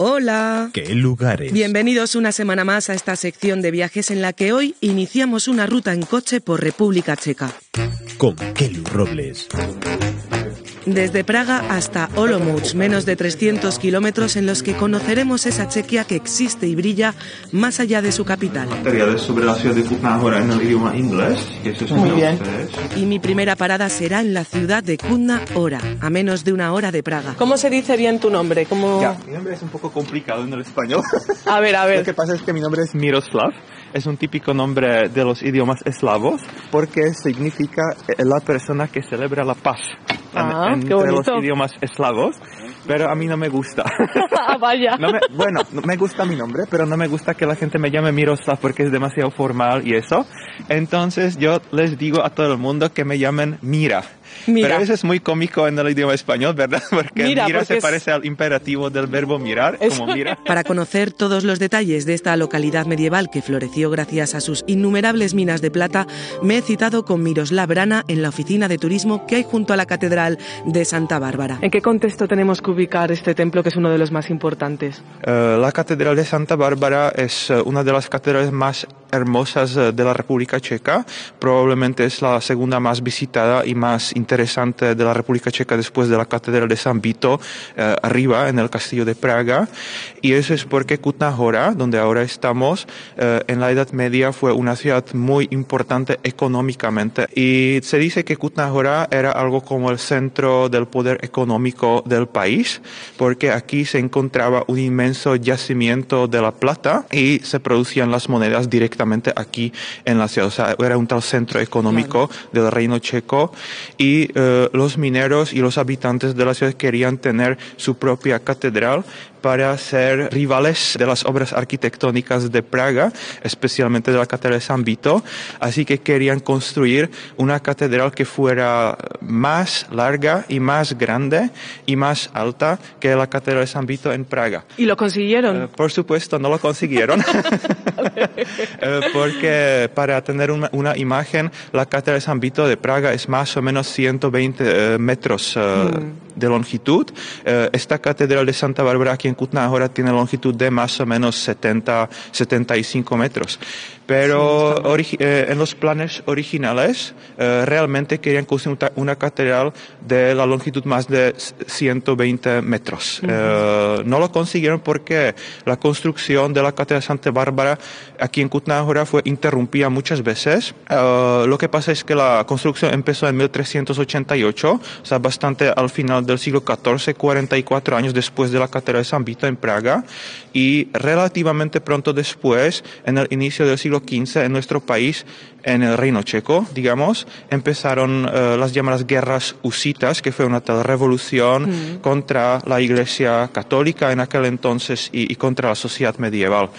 Hola. ¿Qué lugares? Bienvenidos una semana más a esta sección de viajes en la que hoy iniciamos una ruta en coche por República Checa. Con Kelly Robles. Desde Praga hasta Olomouc, menos de 300 kilómetros en los que conoceremos esa Chequia que existe y brilla más allá de su capital. Materiales sobre la ciudad de Kutná Hora en el idioma inglés. Y eso es Muy bien. Y mi primera parada será en la ciudad de Kutna Hora, a menos de una hora de Praga. ¿Cómo se dice bien tu nombre? ¿Cómo... Ya, mi nombre es un poco complicado en el español. A ver, a Lo ver. que pasa es que mi nombre es Miroslav. Es un típico nombre de los idiomas eslavos porque significa eh, la persona que celebra la paz en- Ah, entre los idiomas eslavos. Pero a mí no me gusta. Ah, vaya. No me- bueno, no- me gusta mi nombre, pero no me gusta que la gente me llame Miroslav porque es demasiado formal y eso. Entonces yo les digo a todo el mundo que me llamen Mira. Mira. Pero eso es muy cómico en el idioma español, ¿verdad? Porque Mira, mira, porque se es- parece al imperativo del verbo mirar, Eso como mira. Para conocer todos los detalles de esta localidad medieval que floreció gracias a sus innumerables minas de plata, me he citado con Miroslav Brana en la oficina de turismo que hay junto a la Catedral de Santa Bárbara. ¿En qué contexto tenemos que ubicar este templo que es uno de los más importantes? Eh, la Catedral de Santa Bárbara es eh, una de las catedrales más hermosas eh, de la República Checa. Probablemente es la segunda más visitada y más interesante de la República Checa después de la Catedral de San Vito, eh, arriba en el Castillo de Praga. Y eso es porque Kutná Hora, donde ahora estamos, eh, en la Edad Media fue una ciudad muy importante económicamente. Y se dice que Kutná Hora era algo como el centro del poder económico del país, porque aquí se encontraba un inmenso yacimiento de la plata y se producían las monedas directamente aquí en la ciudad. O sea, era un tal centro económico del reino checo y eh, los mineros y los habitantes de la ciudad querían tener su propia catedral para ser rivales de las obras arquitectónicas de Praga, especialmente de la Catedral de San Vito. Así que querían construir una catedral que fuera más larga y más grande y más alta que la Catedral de San Vito en Praga. ¿Y lo consiguieron? Eh, por supuesto, no lo consiguieron. Eh, porque para tener una, una imagen, la Catedral de San Vito de Praga es más o menos 120 eh, metros eh, de longitud. Eh, esta Catedral de Santa Bárbara aquí en Kutná ahora tiene longitud de más o menos 70, 75 metros. Pero eh, en los planes originales eh, realmente querían construir una- catedral de la longitud más de 120 metros. No lo consiguieron porque la construcción de la catedral de Santa Bárbara aquí en Kutná Hora fue interrumpida muchas veces. Lo que pasa es que la construcción empezó en 1388, o sea, bastante al final del siglo XIV, 44 años después de la catedral de San Vito en Praga, y relativamente pronto después, en el inicio del siglo XV, en nuestro país, en el Reino Checo, digamos, empezaron eh, las llamadas guerras husitas, que fue una tal revolución contra la Iglesia católica en aquel entonces y, y contra la sociedad medieval.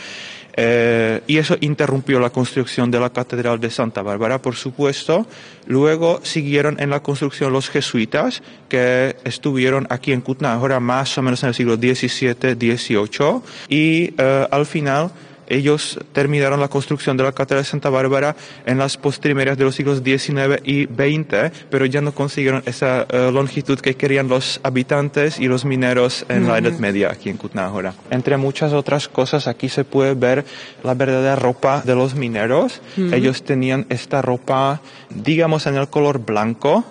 Eh, y eso interrumpió la construcción de la Catedral de Santa Bárbara, por supuesto. Luego siguieron en la construcción los jesuitas, que estuvieron aquí en Kutná ahora más o menos en el siglo XVII, XVIII. Y eh, al final ellos terminaron la construcción de la Catedral de Santa Bárbara en las postrimerías de los siglos XIX y XX, pero ya no consiguieron esa eh, longitud que querían los habitantes y los mineros en la Edad Media aquí en Kutná Hora. Entre muchas otras cosas, aquí se puede ver la verdadera ropa de los mineros. Ellos tenían esta ropa, digamos, en el color blanco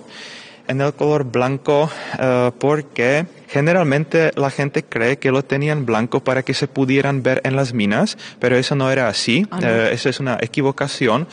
en el color blanco eh, porque generalmente la gente cree que lo tenían blanco para que se pudieran ver en las minas, pero eso no era así. Eh, eso es una equivocación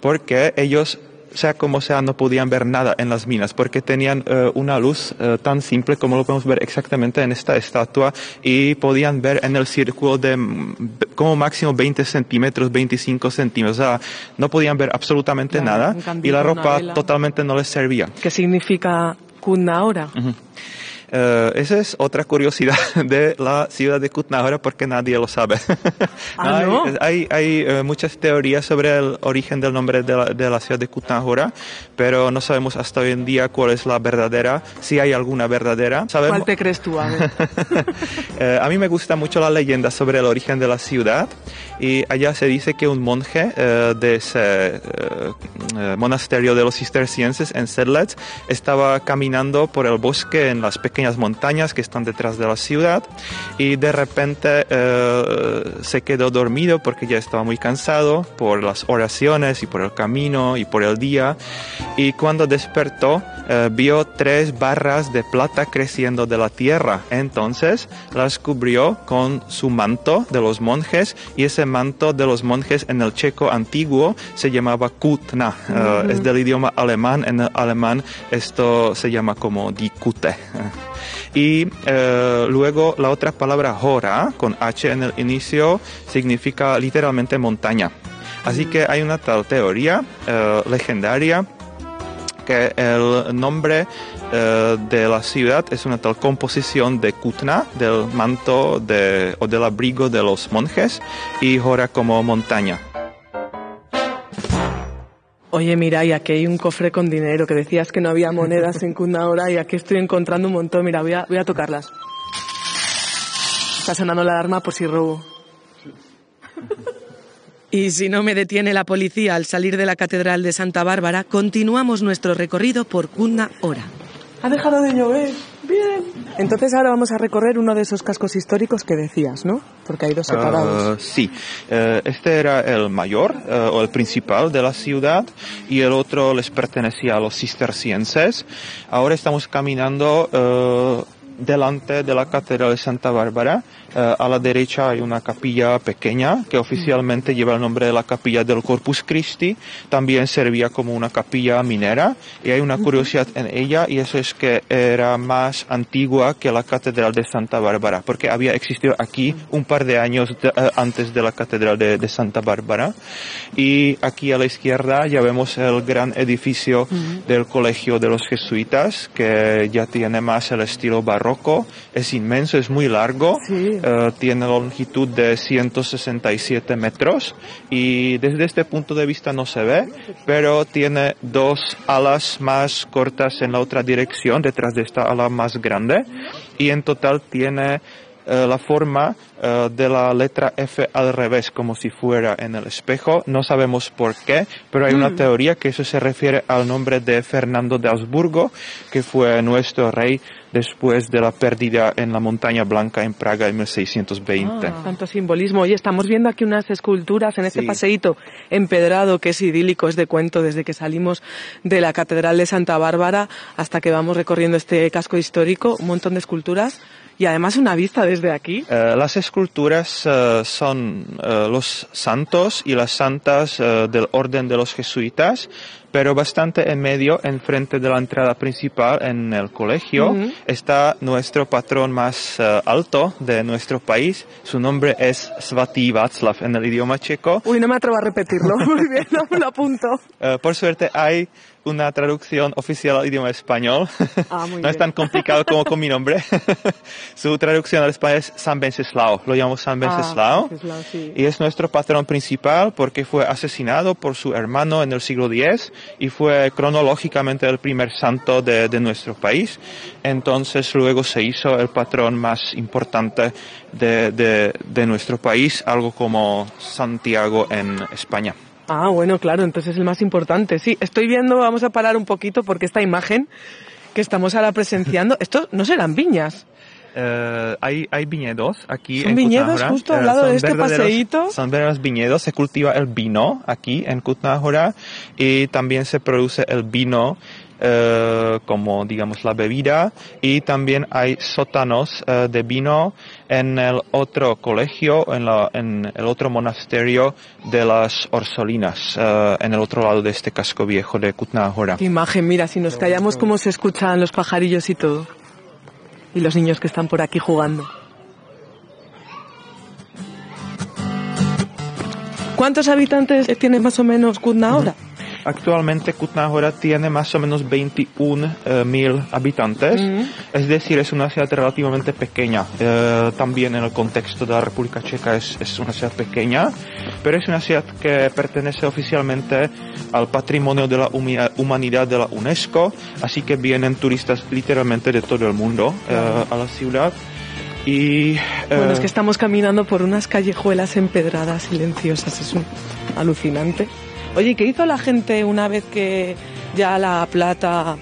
porque ellos sea como sea, no podían ver nada en las minas porque tenían eh, una luz eh, tan simple como lo podemos ver exactamente en esta estatua y podían ver en el círculo de mm, como máximo 20 centímetros, 25 centímetros. O sea, no podían ver absolutamente Claro, nada candil, y la ropa totalmente no les servía. ¿Qué significa Kutná ahora? Eh, esa es otra curiosidad de la ciudad de Kutná ahora porque nadie lo sabe. Ah, hay ¿no? hay, hay, eh, muchas teorías sobre el origen del nombre de la, de la ciudad de Kutná ahora, pero no sabemos hasta hoy en día cuál es la verdadera, si hay alguna verdadera. Sabemos, ¿Cuál te crees tú? A ver. Eh, a mí me gusta mucho la leyenda sobre el origen de la ciudad y allá se dice que un monje eh, de ese monasterio de los cistercienses en Sedlec estaba caminando por el bosque en las pequeñas pequeñas montañas que están detrás de la ciudad y de repente eh, se quedó dormido porque ya estaba muy cansado por las oraciones y por el camino y por el día y cuando despertó eh, vio tres barras de plata creciendo de la tierra. Entonces las cubrió con su manto de los monjes y ese manto de los monjes en el checo antiguo se llamaba kutna. Eh, es del idioma alemán. En el alemán esto se llama como dikute. Y eh, luego la otra palabra hora, con H en el inicio, significa literalmente montaña. Así que hay una tal teoría legendaria que el nombre eh, de la ciudad es una tal composición de Kutna, del manto de, o del abrigo de los monjes, y Hora como montaña. Oye, mira, y aquí hay un cofre con dinero, que decías que no había monedas en Kutna ahora, y aquí estoy encontrando un montón. Mira, voy a, voy a tocarlas. Está sonando la alarma por si robo. Y si no me detiene la policía al salir de la Catedral de Santa Bárbara, continuamos nuestro recorrido por Cunda Hora. Ha dejado de llover. Bien. Entonces ahora vamos a recorrer uno de esos cascos históricos que decías, ¿no? Porque hay dos separados. Uh, sí. Uh, este era el mayor uh, o el principal de la ciudad y el otro les pertenecía a los cistercienses. Ahora estamos caminando delante de la Catedral de Santa Bárbara. Eh, a la derecha hay una capilla pequeña que oficialmente lleva el nombre de la capilla del Corpus Christi. También servía como una capilla minera y hay una curiosidad en ella y eso es que era más antigua que la Catedral de Santa Bárbara porque había existido aquí un par de años eh, antes de la Catedral de, de, Santa Bárbara. Y aquí a la izquierda ya vemos el gran edificio del Colegio de los Jesuitas que ya tiene más el estilo barroco es inmenso, es muy largo, eh, tiene longitud de 167 metros y desde este punto de vista no se ve, pero tiene dos alas más cortas en la otra dirección, detrás de esta ala más grande y en total tiene eh, la forma eh, de la letra F al revés, como si fuera en el espejo. No sabemos por qué, pero hay una mm. teoría que eso se refiere al nombre de Fernando de Habsburgo, que fue nuestro rey después de la pérdida en la Montaña Blanca en Praga en 1620. Ah, tanto simbolismo. Oye, estamos viendo aquí unas esculturas en este paseíto empedrado que es idílico, es de cuento, desde que salimos de la Catedral de Santa Bárbara hasta que vamos recorriendo este casco histórico, un montón de esculturas y además una vista desde aquí. Eh, las esculturas uh, son uh, los santos y las santas uh, del orden de los jesuitas, pero bastante en medio, enfrente de la entrada principal en el colegio, uh -huh. está nuestro patrón más alto de nuestro país. Su nombre es Svatý Václav en el idioma checo. Uy, no me atrevo a repetirlo. Muy bien, no, lo apunto. por suerte hay una traducción oficial al idioma español. Ah, no es tan complicado como con mi nombre. Su traducción al español es San Venceslao. Lo llamamos San Venceslao. Ah, sí. Y es nuestro patrón principal porque fue asesinado por su hermano en el siglo X y fue cronológicamente el primer santo de, de nuestro país. Entonces luego se hizo el patrón más importante de, de, de nuestro país, algo como Santiago en España. Ah, bueno, claro, entonces es el más importante. Sí, estoy viendo, vamos a parar un poquito porque esta imagen que estamos ahora presenciando, esto no serán viñas. Uh, hay, hay viñedos aquí ¿Son en viñedos justo al lado uh, de este paseíto? Son verdaderos viñedos, se cultiva el vino aquí en Kutnáhora y también se produce el vino uh, como digamos la bebida y también hay sótanos de vino en el otro colegio, en, la, en, el otro monasterio de las Orsolinas, en el otro lado de este casco viejo de Kutnáhora. Qué imagen, mira, si nos callamos cómo se escuchan los pajarillos y todo y los niños que están por aquí jugando. ¿Cuántos habitantes tiene más o menos Kutna ahora? Actualmente Kutnáhora tiene más o menos 21 eh, mil habitantes, uh -huh. es decir, es una ciudad relativamente pequeña. Eh, también en el contexto de la República Checa es, es, una ciudad pequeña, pero es una ciudad que pertenece oficialmente al patrimonio de la humanidad de la UNESCO, así que vienen turistas literalmente de todo el mundo eh, a la ciudad. Y, bueno, es que estamos caminando por unas callejuelas empedradas, silenciosas, es un alucinante. Oye, ¿qué hizo la gente una vez que ya la plata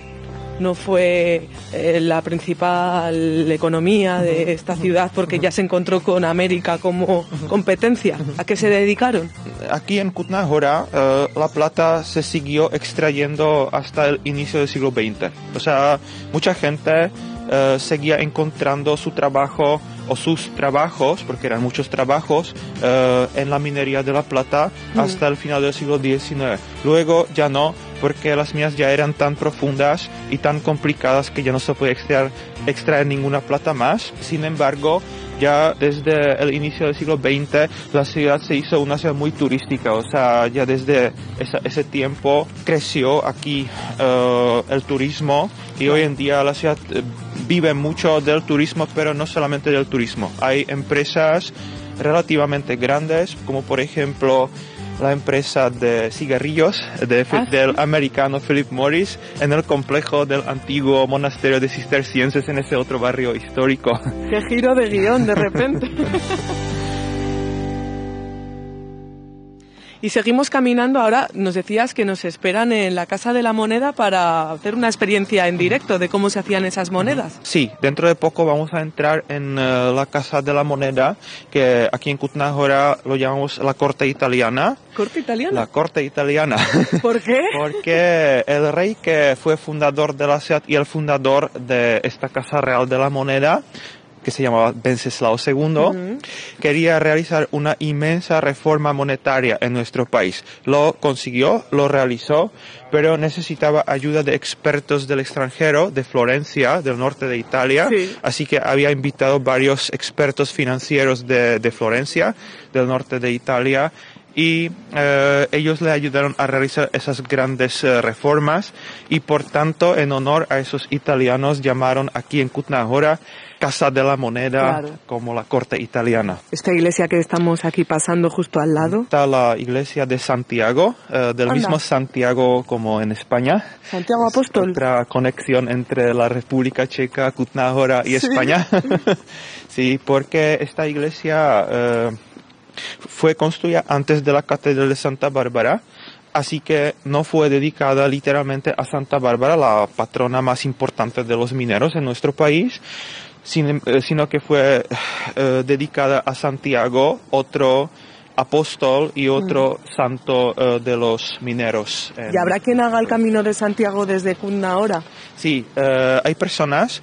no fue eh, la principal economía de esta ciudad porque ya se encontró con América como competencia. ¿A qué se dedicaron? Aquí en Kutná eh, la plata se siguió extrayendo hasta el inicio del siglo XX. O sea, mucha gente eh, seguía encontrando su trabajo o sus trabajos, porque eran muchos trabajos, eh, en la minería de la plata hasta el final del siglo XIX. Luego ya no, porque las minas ya eran tan profundas y tan complicadas que ya no se puede extraer, extraer ninguna plata más. Sin embargo, ya desde el inicio del siglo XX la ciudad se hizo una ciudad muy turística, o sea, ya desde ese tiempo creció aquí eh, el turismo y hoy en día la ciudad eh, vive mucho del turismo, pero no solamente del turismo. Hay empresas relativamente grandes, como por ejemplo la empresa de cigarrillos ah, del americano Philip Morris en el complejo del antiguo monasterio de cistercienses en ese otro barrio histórico. ¡Qué giro de guion de repente! Y seguimos caminando. Ahora nos decías que nos esperan en la Casa de la Moneda para hacer una experiencia en directo de cómo se hacían esas monedas. Sí, dentro de poco vamos a entrar en eh, la Casa de la Moneda, que aquí en Kutnáhora lo llamamos la Corte Italiana. ¿Corte italiana? La Corte Italiana. ¿Por qué? Porque el rey que fue fundador de la ciudad y el fundador de esta Casa Real de la Moneda que se llamaba Venceslao II, quería realizar una inmensa reforma monetaria en nuestro país. Lo consiguió, lo realizó, pero necesitaba ayuda de expertos del extranjero, de Florencia, del norte de Italia. Así que había invitado varios expertos financieros de, de Florencia, del norte de Italia, y eh, ellos le ayudaron a realizar esas grandes eh, reformas y por tanto en honor a esos italianos llamaron aquí en Kutnahora Casa de la Moneda, como la corte italiana. Esta iglesia que estamos aquí pasando justo al lado. Está la iglesia de Santiago, eh, del mismo Santiago como en España. Santiago Apóstol. Otra conexión entre la República Checa, Kutná y España. sí, porque esta iglesia eh, fue construida antes de la Catedral de Santa Bárbara así que no fue dedicada literalmente a Santa Bárbara, la patrona más importante de los mineros en nuestro país, eh, sino que fue eh, dedicada a Santiago, otro apóstol y otro mm. santo eh, de los mineros. ¿Y habrá quien haga el camino de Santiago desde Cunna ahora? Sí, hay personas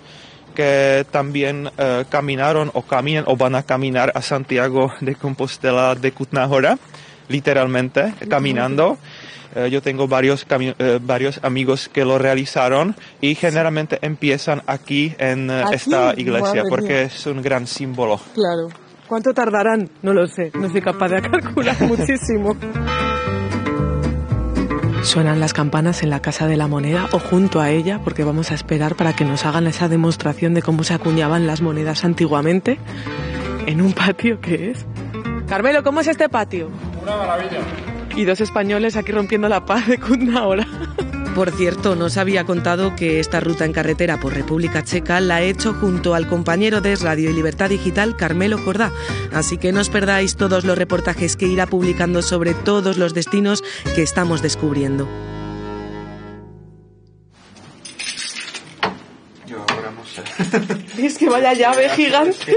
que también caminaron o caminan o van a caminar a Santiago de Compostela de Cutnahora, literalmente, caminando. Eh, yo tengo varios, eh, varios amigos que lo realizaron y generalmente empiezan aquí en eh, esta iglesia porque es un gran símbolo. Claro. ¿Cuánto tardarán? No lo sé, no soy capaz de calcular muchísimo. Suenan las campanas en la Casa de la Moneda o junto a ella, porque vamos a esperar para que nos hagan esa demostración de cómo se acuñaban las monedas antiguamente en un patio que es. Carmelo, ¿cómo es este patio? Una maravilla y dos españoles aquí rompiendo la paz de Kutna ahora. Por cierto, nos había contado que esta ruta en carretera por República Checa la ha hecho junto al compañero de Radio y Libertad Digital, Carmelo Jordá. Así que no os perdáis todos los reportajes que irá publicando sobre todos los destinos que estamos descubriendo. Es que vaya llave gigante.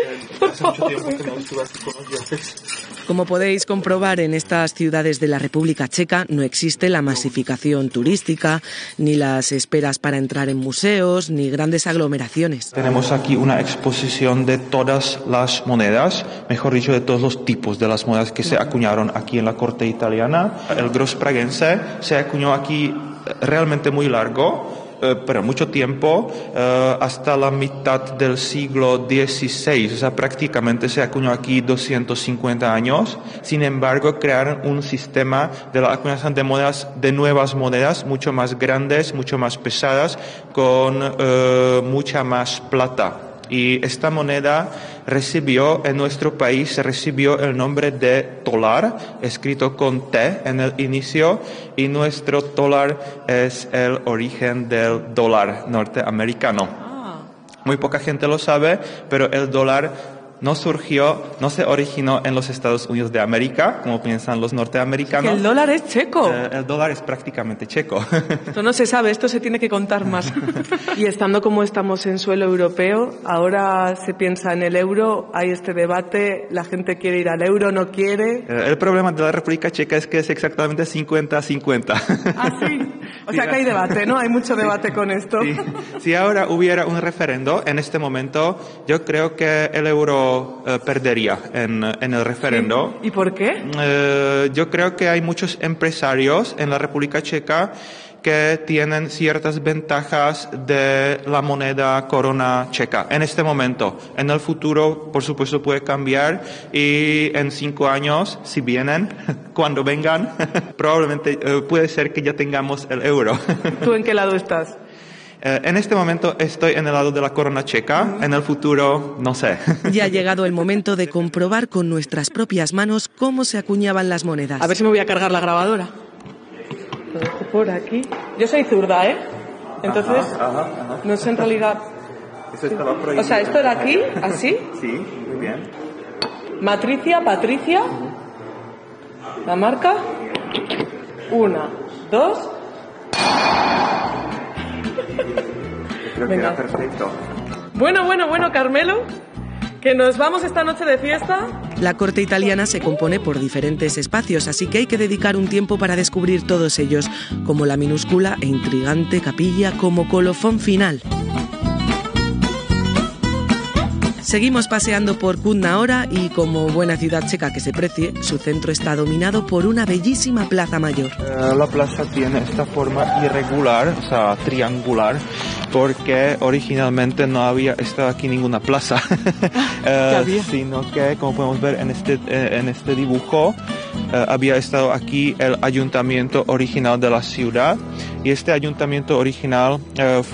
Como podéis comprobar, en estas ciudades de la República Checa no existe la masificación turística, ni las esperas para entrar en museos, ni grandes aglomeraciones. Tenemos aquí una exposición de todas las monedas, mejor dicho, de todos los tipos de las monedas que se acuñaron aquí en la corte italiana. El Gros Pragense se acuñó aquí realmente muy largo eh, pero mucho tiempo, eh, hasta la mitad del siglo XVI, o sea, prácticamente se acuñó aquí 250 años. Sin embargo, crearon un sistema de la acuñación de monedas, de nuevas monedas, mucho más grandes, mucho más pesadas, con eh, mucha más plata. Y esta moneda recibió en nuestro país recibió el nombre de tolar, escrito con T en el inicio, y nuestro tolar es el origen del dólar norteamericano. Ah. Muy poca gente lo sabe, pero el dólar no surgió, no se originó en los Estados Unidos de América, como piensan los norteamericanos. el dólar es checo. Eh, el dólar es prácticamente checo. Esto no se sabe, esto se tiene que contar más. y estando como estamos en suelo europeo, ahora se piensa en el euro, hay este debate, la gente quiere ir al euro, no quiere. Eh, el problema de la República Checa es que es exactamente 50-50. Ah, sí. O sea que hay debate, ¿no? Hay mucho debate con esto. Si ahora hubiera un referendo en este momento, yo creo que el euro eh, perdería en, en, el referendo. ¿Y por qué? Eh, yo creo que hay muchos empresarios en la República Checa que tienen ciertas ventajas de la moneda corona checa en este momento. En el futuro, por supuesto, puede cambiar y en cinco años, si vienen, cuando vengan, probablemente eh, puede ser que ya tengamos el euro. ¿Tú en qué lado estás? Eh, en este momento estoy en el lado de la corona checa, en el futuro no sé. Ya ha llegado el momento de comprobar con nuestras propias manos cómo se acuñaban las monedas. A ver si me voy a cargar la grabadora. por aquí. Yo soy zurda, ¿eh? Entonces, no sé en realidad... o sea, esto era aquí, así. Sí, muy bien. Matricia, Patricia. La marca. Una, dos. Creo que era perfecto. Bueno, bueno, bueno, Carmelo, que nos vamos esta noche de fiesta. La corte italiana se compone por diferentes espacios, así que hay que dedicar un tiempo para descubrir todos ellos, como la minúscula e intrigante capilla como colofón final. Seguimos paseando por Kutna ahora y como buena ciudad checa que se precie, su centro está dominado por una bellísima plaza mayor. Eh, la plaza tiene esta forma irregular, o sea, triangular, porque originalmente no había estado aquí ninguna plaza, eh, sino que, como podemos ver en este, eh, en este dibujo, había estado aquí el ayuntamiento original de la ciudad y este ayuntamiento original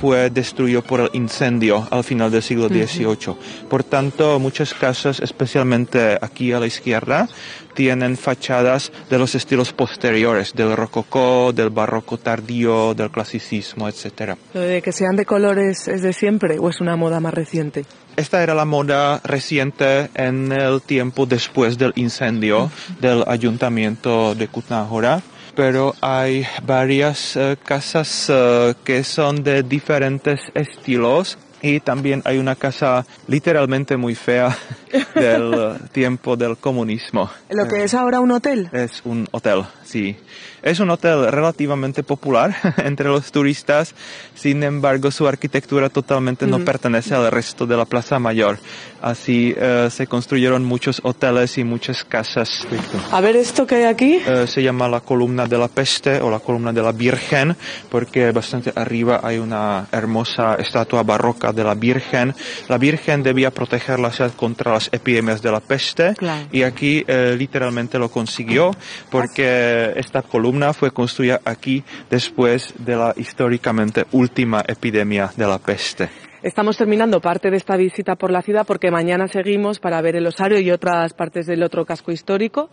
fue destruido por el incendio al final del siglo XVIII. Por tanto, muchas casas, especialmente aquí a la izquierda, tienen fachadas de los estilos posteriores, del rococó, del barroco tardío, del clasicismo, etc. ¿Lo de que sean de colores es de siempre o es una moda más reciente? Esta era la moda reciente en el tiempo después del incendio del ayuntamiento de Kutnáhora pero hay varias uh, casas uh, que son de diferentes estilos y también hay una casa literalmente muy fea del tiempo del comunismo. ¿Lo que es ahora un hotel? Es un hotel, sí. Es un hotel relativamente popular entre los turistas, sin embargo su arquitectura totalmente no pertenece al resto de la Plaza Mayor. Así eh, se construyeron muchos hoteles y muchas casas. A ver esto que hay aquí. Eh, se llama la columna de la peste o la columna de la Virgen, porque bastante arriba hay una hermosa estatua barroca de la Virgen. La Virgen debía proteger la ciudad contra las epidemias de la peste y aquí eh, literalmente lo consiguió porque esta columna fue construida aquí después de la históricamente última epidemia de la peste. Estamos terminando parte de esta visita por la ciudad porque mañana seguimos para ver el osario y otras partes del otro casco histórico.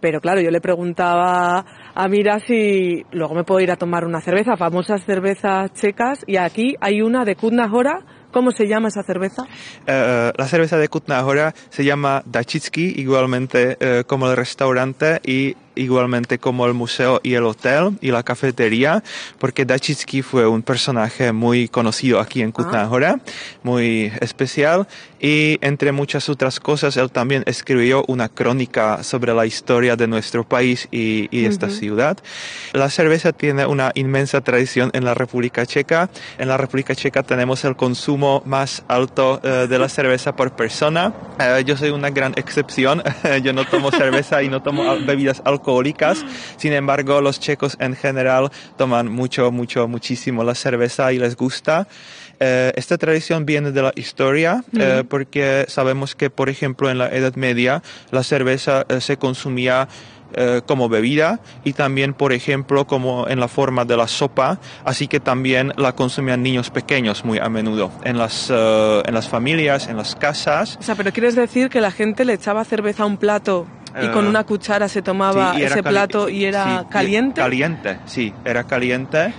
Pero claro, yo le preguntaba a Mira si luego me puedo ir a tomar una cerveza, famosas cervezas checas, y aquí hay una de Kutna Hora ¿Cómo se llama esa cerveza? Uh, la cerveza de Kutna se llama Dachitsky, igualmente uh, como el restaurante y igualmente como el museo y el hotel y la cafetería, porque Dachitsky fue un personaje muy conocido aquí en Kutna ah. muy especial y entre muchas otras cosas él también escribió una crónica sobre la historia de nuestro país y, y esta ciudad. La cerveza tiene una inmensa tradición en la República Checa. En la República Checa tenemos el consumo más alto uh, de la cerveza por persona. Uh, yo soy una gran excepción. yo no tomo cerveza y no tomo bebidas alcohólicas alcohólicas. Sin embargo, los checos en general toman mucho, mucho, muchísimo la cerveza y les gusta. Eh, esta tradición viene de la historia eh, porque sabemos que, por ejemplo, en la Edad Media la cerveza eh, se consumía como bebida y también, por ejemplo, como en la forma de la sopa, así que también la consumían niños pequeños muy a menudo en las, en las familias, en las casas. O sea, pero quieres decir que la gente le echaba cerveza a un plato y con una cuchara se tomaba ese plato y era caliente. Caliente, sí, era caliente.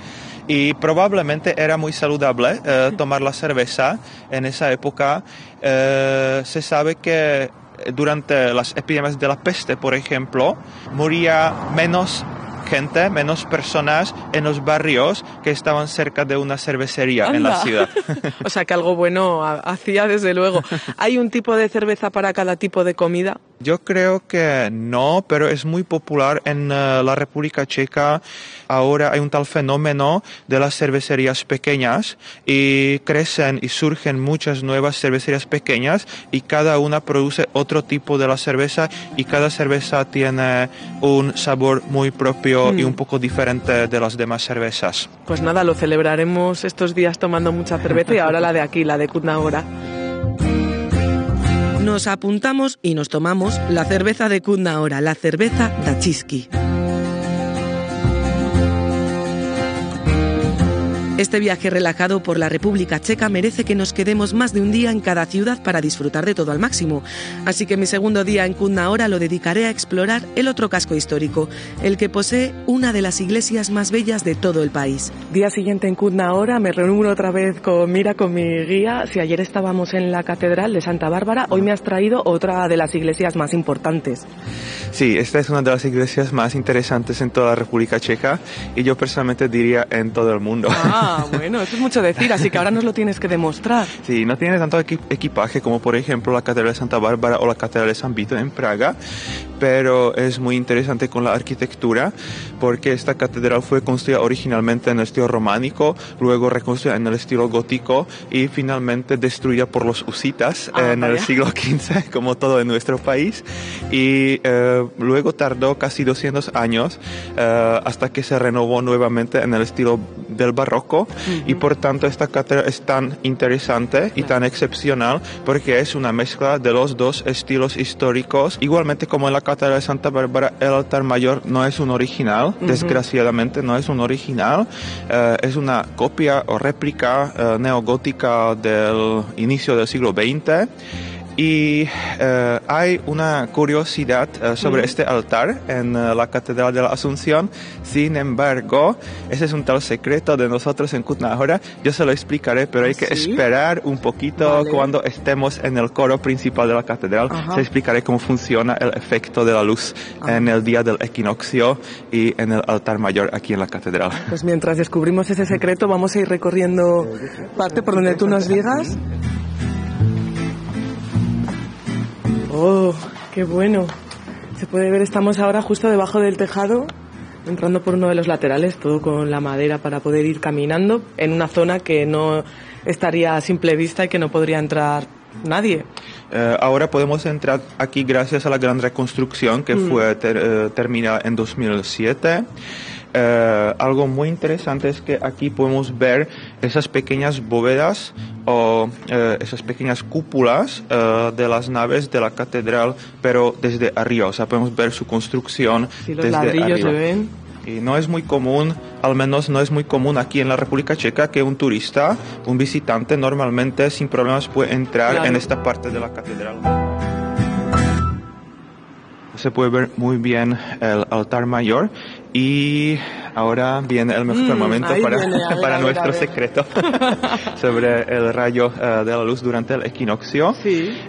y probablemente era muy saludable eh, tomar la cerveza en esa época. Eh, se sabe que durante las epidemias de la peste, por ejemplo, moría menos gente, menos personas en los barrios que estaban cerca de una cervecería en la ciudad. o sea que algo bueno hacía desde luego. ¿Hay un tipo de cerveza para cada tipo de comida? Yo creo que no, pero es muy popular en eh, la República Checa. Ahora hay un tal fenómeno de las cervecerías pequeñas y crecen y surgen muchas nuevas cervecerías pequeñas y cada una produce otro tipo de la cerveza y cada cerveza tiene un sabor muy propio y mm. un poco diferente de las demás cervezas. Pues nada, lo celebraremos estos días tomando mucha cerveza y ahora la de aquí, la de Kutnahora. Nos apuntamos y nos tomamos la cerveza de Kutnahora, la cerveza Dachiski. Este viaje relajado por la República Checa merece que nos quedemos más de un día en cada ciudad para disfrutar de todo al máximo. Así que mi segundo día en Kutna ahora lo dedicaré a explorar el otro casco histórico, el que posee una de las iglesias más bellas de todo el país. Día siguiente en Kutna ahora me reúno otra vez con Mira, con mi guía. Si ayer estábamos en la Catedral de Santa Bárbara, hoy me has traído otra de las iglesias más importantes. Sí, esta es una de las iglesias más interesantes en toda la República Checa y yo personalmente diría en todo el mundo. Ah, Ah, bueno, eso es mucho decir, así que ahora nos lo tienes que demostrar. Sí, no tiene tanto equipaje como por ejemplo la Catedral de Santa Bárbara o la Catedral de San Vito en Praga, pero es muy interesante con la arquitectura porque esta catedral fue construida originalmente en el estilo románico, luego reconstruida en el estilo gótico y finalmente destruida por los husitas ah, en el siglo XV, como todo en nuestro país. Y eh, luego tardó casi 200 años eh, hasta que se renovó nuevamente en el estilo del barroco y por tanto esta catedral es tan interesante y tan excepcional porque es una mezcla de los dos estilos históricos. Igualmente como en la catedral de Santa Bárbara, el altar mayor no es un original, desgraciadamente no es un original, eh, es una copia o réplica eh, neogótica del inicio del siglo XX. Y eh, hay una curiosidad eh, sobre este altar en eh, la Catedral de la Asunción. Sin embargo, ese es un tal secreto de nosotros en Kutnahora. Yo se lo explicaré, pero hay que esperar un poquito cuando estemos en el coro principal de la catedral. Se explicaré cómo funciona el efecto de la luz ah. en el día del equinoccio y en el altar mayor aquí en la catedral. Pues mientras descubrimos ese secreto, vamos a ir recorriendo parte por donde tú nos digas. Oh, qué bueno. Se puede ver, estamos ahora justo debajo del tejado, entrando por uno de los laterales, todo con la madera para poder ir caminando en una zona que no estaría a simple vista y que no podría entrar nadie. Eh, ahora podemos entrar aquí gracias a la gran reconstrucción que mm. fue eh, terminada en 2007. Eh, algo muy interesante es que aquí podemos ver esas pequeñas bóvedas o eh, esas pequeñas cúpulas eh, de las naves de la catedral, pero desde arriba. O sea, podemos ver su construcción desde arriba. Y no es muy común, al menos no es muy común aquí en la República Checa, que un turista, un visitante, normalmente sin problemas puede entrar en esta parte de la catedral. Se puede ver muy bien el altar mayor y ahora viene el mejor mm, momento para, para nuestro secreto sobre el rayo eh, de la luz durante el equinoccio.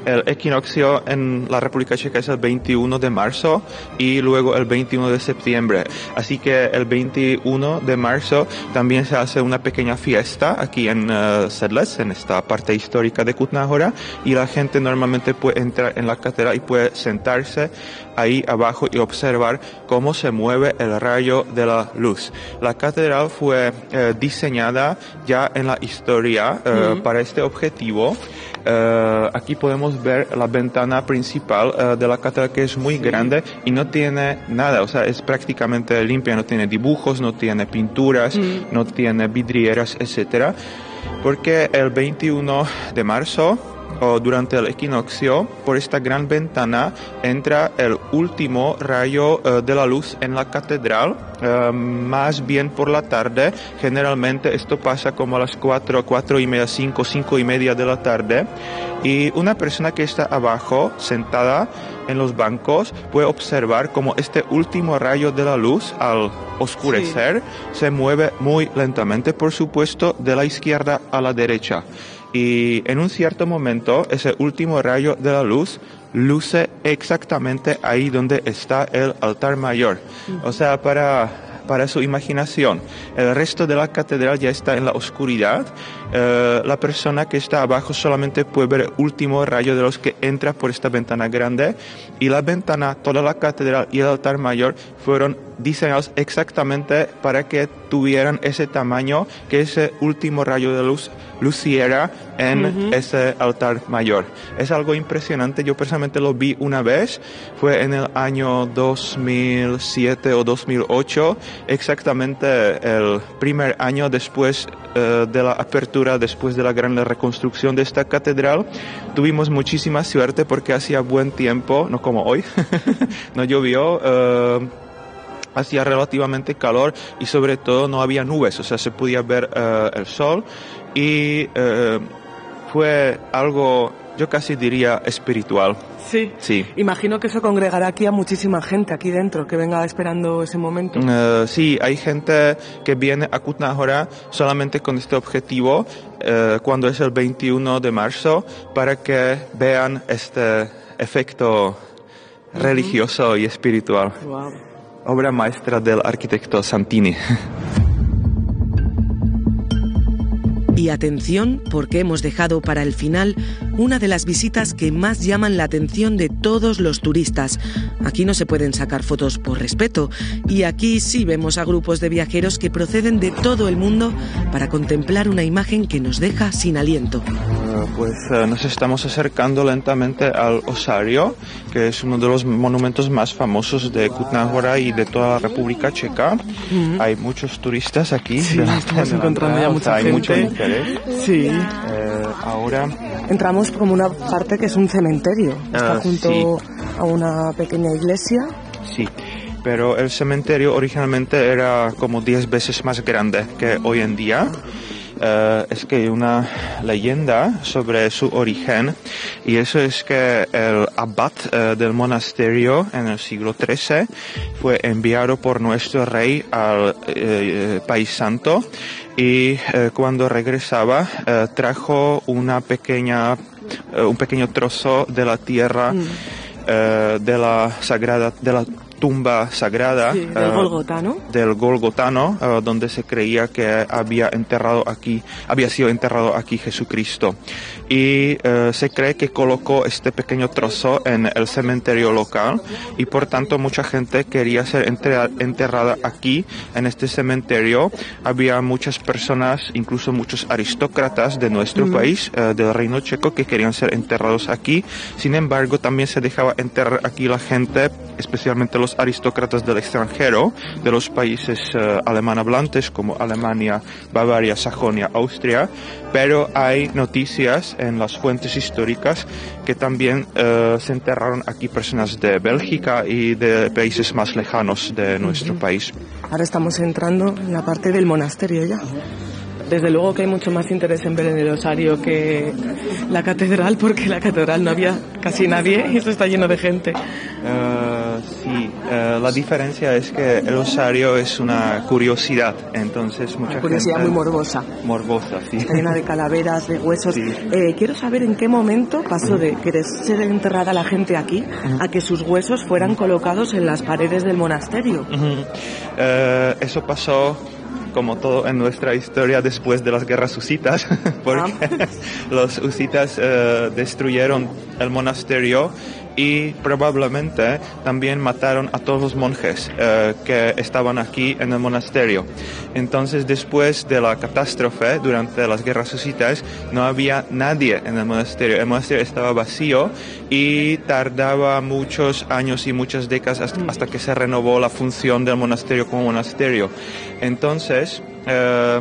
El equinoccio en la República Checa es el 21 de marzo y luego el 21 de septiembre. Así que el 21 de marzo también se hace una pequeña fiesta aquí en uh, Sedles, en esta parte histórica de Kutnahora, y la gente normalmente puede entrar en la catedral y puede sentarse ahí abajo y observar cómo se mueve el rayo de la luz. La catedral fue eh, diseñada ya en la historia eh, para este objetivo. Eh, aquí podemos ver la ventana principal de la catedral que es muy grande y no tiene nada, o sea, es prácticamente limpia, no tiene dibujos, no tiene pinturas, no tiene vidrieras, etcétera. Porque el 21 de marzo o durante el equinoccio, por esta gran ventana entra el último rayo eh, de la luz en la catedral, eh, más bien por la tarde. Generalmente esto pasa como a las 4, 4 y media, 5, 5 y media de la tarde. Y una persona que está abajo, sentada en los bancos, puede observar como este último rayo de la luz, al oscurecer, se mueve muy lentamente, por supuesto, de la izquierda a la derecha y en un cierto momento ese último rayo de la luz luce exactamente ahí donde está el altar mayor. O sea, para, para su imaginación, el resto de la catedral ya está en la oscuridad. Eh, la persona que está abajo solamente puede ver el último rayo de los que entra por esta ventana grande y la ventana, toda la catedral y el altar mayor fueron diseñados exactamente para que tuvieran ese tamaño que ese último rayo de luz luciera en ese altar mayor. Es algo impresionante, yo personalmente lo vi una vez, fue en el año 2007 o 2008, exactamente el primer año después eh, de la apertura, después de la gran reconstrucción de esta catedral. Tuvimos muchísima suerte porque hacía buen tiempo, no como hoy, no llovió. Eh, hacía relativamente calor y sobre todo no había nubes, o sea, se podía ver eh, el sol y eh, fue algo, yo casi diría, espiritual. Sí. Sí. Imagino que eso congregará aquí a muchísima gente aquí dentro que venga esperando ese momento. Eh, sí, hay gente que viene a Kutnahora solamente con este objetivo cuando es el 21 de marzo para que vean este efecto religioso y espiritual. Wow obra maestra del arquitecto Santini. Y atención porque hemos dejado para el final una de las visitas que más llaman la atención de todos los turistas. Aquí no se pueden sacar fotos por respeto y aquí sí vemos a grupos de viajeros que proceden de todo el mundo para contemplar una imagen que nos deja sin aliento. Eh, pues eh, nos estamos acercando lentamente al Osario, que es uno de los monumentos más famosos de Kutná y de toda la República Checa. Hay muchos turistas aquí. Sí, estamos encontrando ya mucha hay gente. mucho interés. Sí. Eh, ahora Entramos como una parte que es un cementerio. Está Ah, junto sí. a una pequeña iglesia. sí, pero el cementerio originalmente era como 10 veces más grande que hoy en día. Eh, es que hay una leyenda sobre su origen y eso es que el abad eh, del monasterio en el siglo XIII fue enviado por nuestro rey al eh, país santo y eh, cuando regresaba eh, trajo una pequeña un pequeño trozo de la tierra eh, de la sagrada de la tumba sagrada Sí, del eh, Golgota, ¿no? del Golgotano, eh, donde se creía que había enterrado aquí, había sido enterrado aquí Jesucristo. Y eh, se cree que colocó este pequeño trozo en el cementerio local y por tanto mucha gente quería ser enterrada aquí, en este cementerio. Había muchas personas, incluso muchos aristócratas de nuestro país, eh, del Reino Checo, que querían ser enterrados aquí. Sin embargo, también se dejaba enterrar aquí la gente, especialmente los aristócratas del extranjero, de los países eh, alemanohablantes como Alemania, Bavaria, Sajonia, Austria, pero hay noticias en las fuentes históricas que también eh, se enterraron aquí personas de Bélgica y de países más lejanos de nuestro país. Ahora estamos entrando en la parte del monasterio ya. Desde luego que hay mucho más interés en ver en el osario que la catedral, porque la catedral no había casi nadie y esto está lleno de gente. Sí, eh, la diferencia es que el osario es una curiosidad, entonces mucha Una curiosidad gente... muy morbosa. Morbosa, sí. Está llena de calaveras, de huesos. Sí. Eh, quiero saber en qué momento pasó de querer ser enterrada la gente aquí a que sus huesos fueran colocados en las paredes del monasterio. Eh, eso pasó como todo en nuestra historia después de las guerras husitas, porque Ah. los husitas eh, destruyeron el monasterio y probablemente también mataron a todos los monjes eh, que estaban aquí en el monasterio. Entonces, después de la catástrofe, durante las guerras husitas, no había nadie en el monasterio. El monasterio estaba vacío y tardaba muchos años y muchas décadas hasta, hasta que se renovó la función del monasterio como monasterio. Entonces, eh,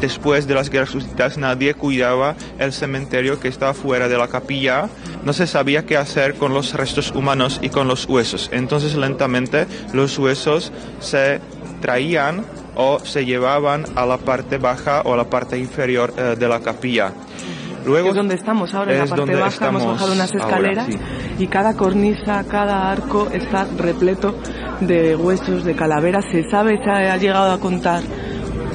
después de las guerras husitas nadie cuidaba el cementerio que estaba fuera de la capilla. No se sabía qué hacer con los restos humanos y con los huesos. Entonces lentamente los huesos se traían o se llevaban a la parte baja o a la parte inferior eh, de la capilla. Luego, es donde estamos ahora, en la parte baja, hemos bajado unas escaleras y cada cornisa, cada arco está repleto de huesos, de calaveras. Se sabe, se ha llegado a contar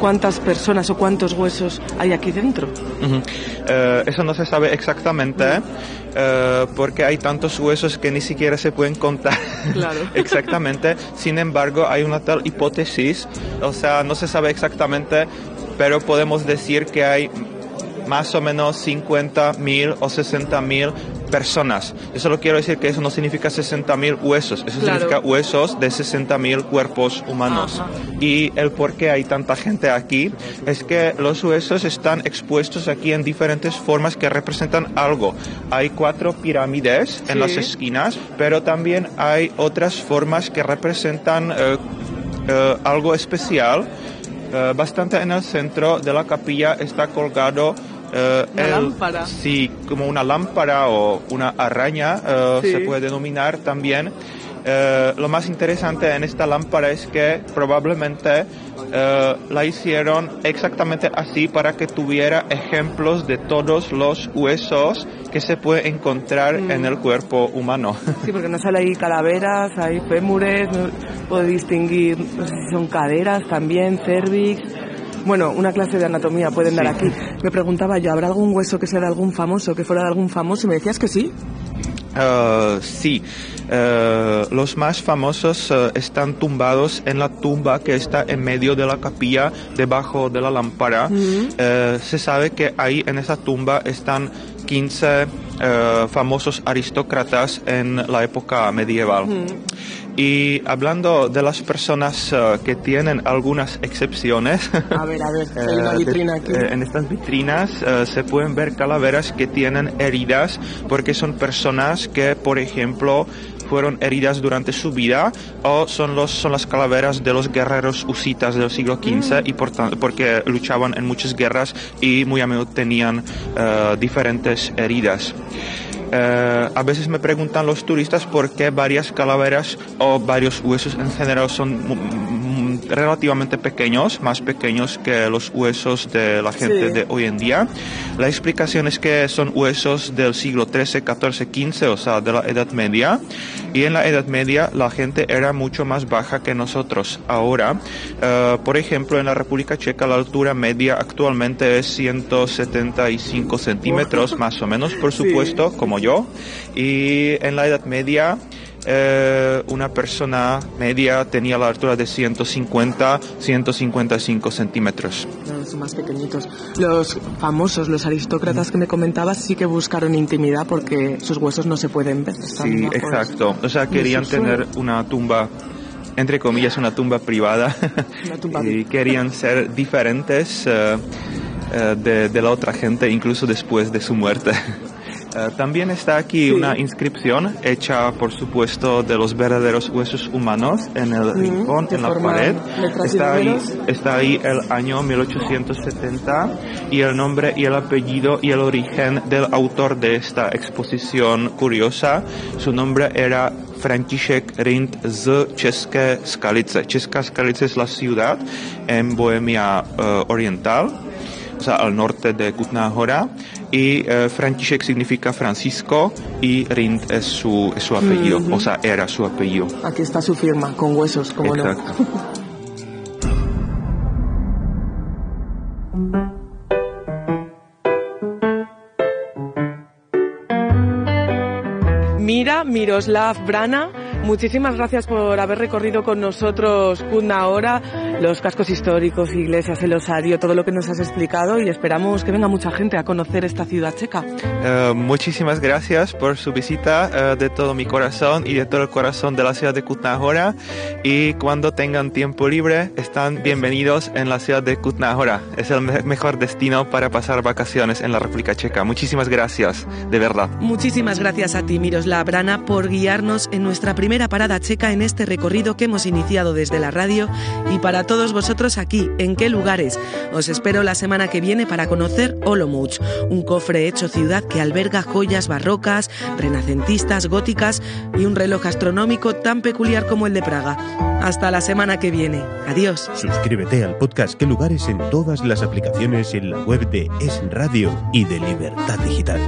cuántas personas o cuántos huesos hay aquí dentro. Eh, eso no se sabe exactamente. Eh, porque hay tantos huesos que ni siquiera se pueden contar claro. exactamente. Sin embargo, hay una tal hipótesis, o sea, no se sabe exactamente, pero podemos decir que hay más o menos 50 mil o 60 mil personas. Yo solo quiero decir que eso no significa 60.000 huesos, eso significa huesos de 60.000 cuerpos humanos. Y el por qué hay tanta gente aquí es que los huesos están expuestos aquí en diferentes formas que representan algo. Hay cuatro pirámides en las esquinas, pero también hay otras formas que representan eh, eh, algo especial. Eh, bastante en el centro de la capilla está colgado eh, una lámpara. Sí, como una lámpara o una araña eh, se puede denominar también. Eh, lo más interesante en esta lámpara es que probablemente la hicieron exactamente así para que tuviera ejemplos de todos los huesos que se puede encontrar mm. en el cuerpo humano. Sí, porque no sale ahí calaveras, hay fémures, no puedo distinguir, no sé si son caderas también, cervix bueno, una clase de anatomía pueden dar aquí. Me preguntaba yo, ¿habrá algún hueso que sea de algún famoso, que fuera de algún famoso? Y me decías que sí. Uh, sí, uh, los más famosos uh, están tumbados en la tumba que está en medio de la capilla, debajo de la lámpara. se sabe que ahí en esa tumba están 15 famosos aristócratas en la época medieval. Y hablando de las personas eh, que tienen algunas excepciones, a ver, a ver, eh, eh, en estas vitrinas se pueden ver calaveras que tienen heridas porque son personas que, por ejemplo, fueron heridas durante su vida o son, los, son las calaveras de los guerreros husitas del siglo XV mm. y por porque luchaban en muchas guerras y muy a menudo tenían diferentes heridas. Eh, a veces me preguntan los turistas por qué varias calaveras o varios huesos en general son relativamente pequeños, más pequeños que los huesos de la gente de hoy en día. La explicación es que son huesos del siglo XIII, XIV, XV, o sea, de la Edad Media. Y en la Edad Media la gente era mucho más baja que nosotros. Ahora, eh, por ejemplo, en la República Checa la altura media actualmente es 175 centímetros, más o menos, por supuesto, como yo. Y en la Edad Media eh, una persona media tenía la altura de 150, 155 centímetros. son más pequeñitos. Los famosos, los aristócratas que me comentabas, sí que buscaron intimidad porque sus huesos no se pueden ver. Sí, exacto. O sea, querían tener una tumba entre comillas, una tumba privada y querían ser diferentes eh, eh, de, de, la otra gente, incluso después de su muerte. Eh, también está aquí una inscripción hecha, por supuesto, de los verdaderos huesos humanos en el rincón, en la pared. Está ahí, está ahí el año 1870 y el nombre y el apellido y el origen del autor de esta exposición curiosa. Su nombre era František Rind z České Skalice. Česká Skalice es la ciudad en Bohemia uh, Oriental, o sea, al norte de Kutná Hora y eh, František significa Francisco y Rind es su, su apellido, o sea, era su apellido. Aquí está su firma, con huesos, como Exacto. Mira, Miroslav Brana, muchísimas gracias por haber recorrido con nosotros una hora los cascos históricos, iglesias, el osario, todo lo que nos has explicado y esperamos que venga mucha gente a conocer esta ciudad checa. Eh, muchísimas gracias por su visita eh, de todo mi corazón y de todo el corazón de la ciudad de Kutná y cuando tengan tiempo libre están bienvenidos en la ciudad de Kutná Es el mejor destino para pasar vacaciones en la República Checa. Muchísimas gracias, de verdad. Muchísimas gracias a ti, Miroslav Brana, por guiarnos en nuestra primera parada checa en este recorrido que hemos iniciado desde la radio y para todos vosotros aquí, en qué lugares. Os espero la semana que viene para conocer Olomouc, un cofre hecho ciudad que alberga joyas barrocas, renacentistas, góticas y un reloj astronómico tan peculiar como el de Praga. Hasta la semana que viene. Adiós. Suscríbete al podcast Qué lugares en todas las aplicaciones en la web de Es Radio y de Libertad Digital.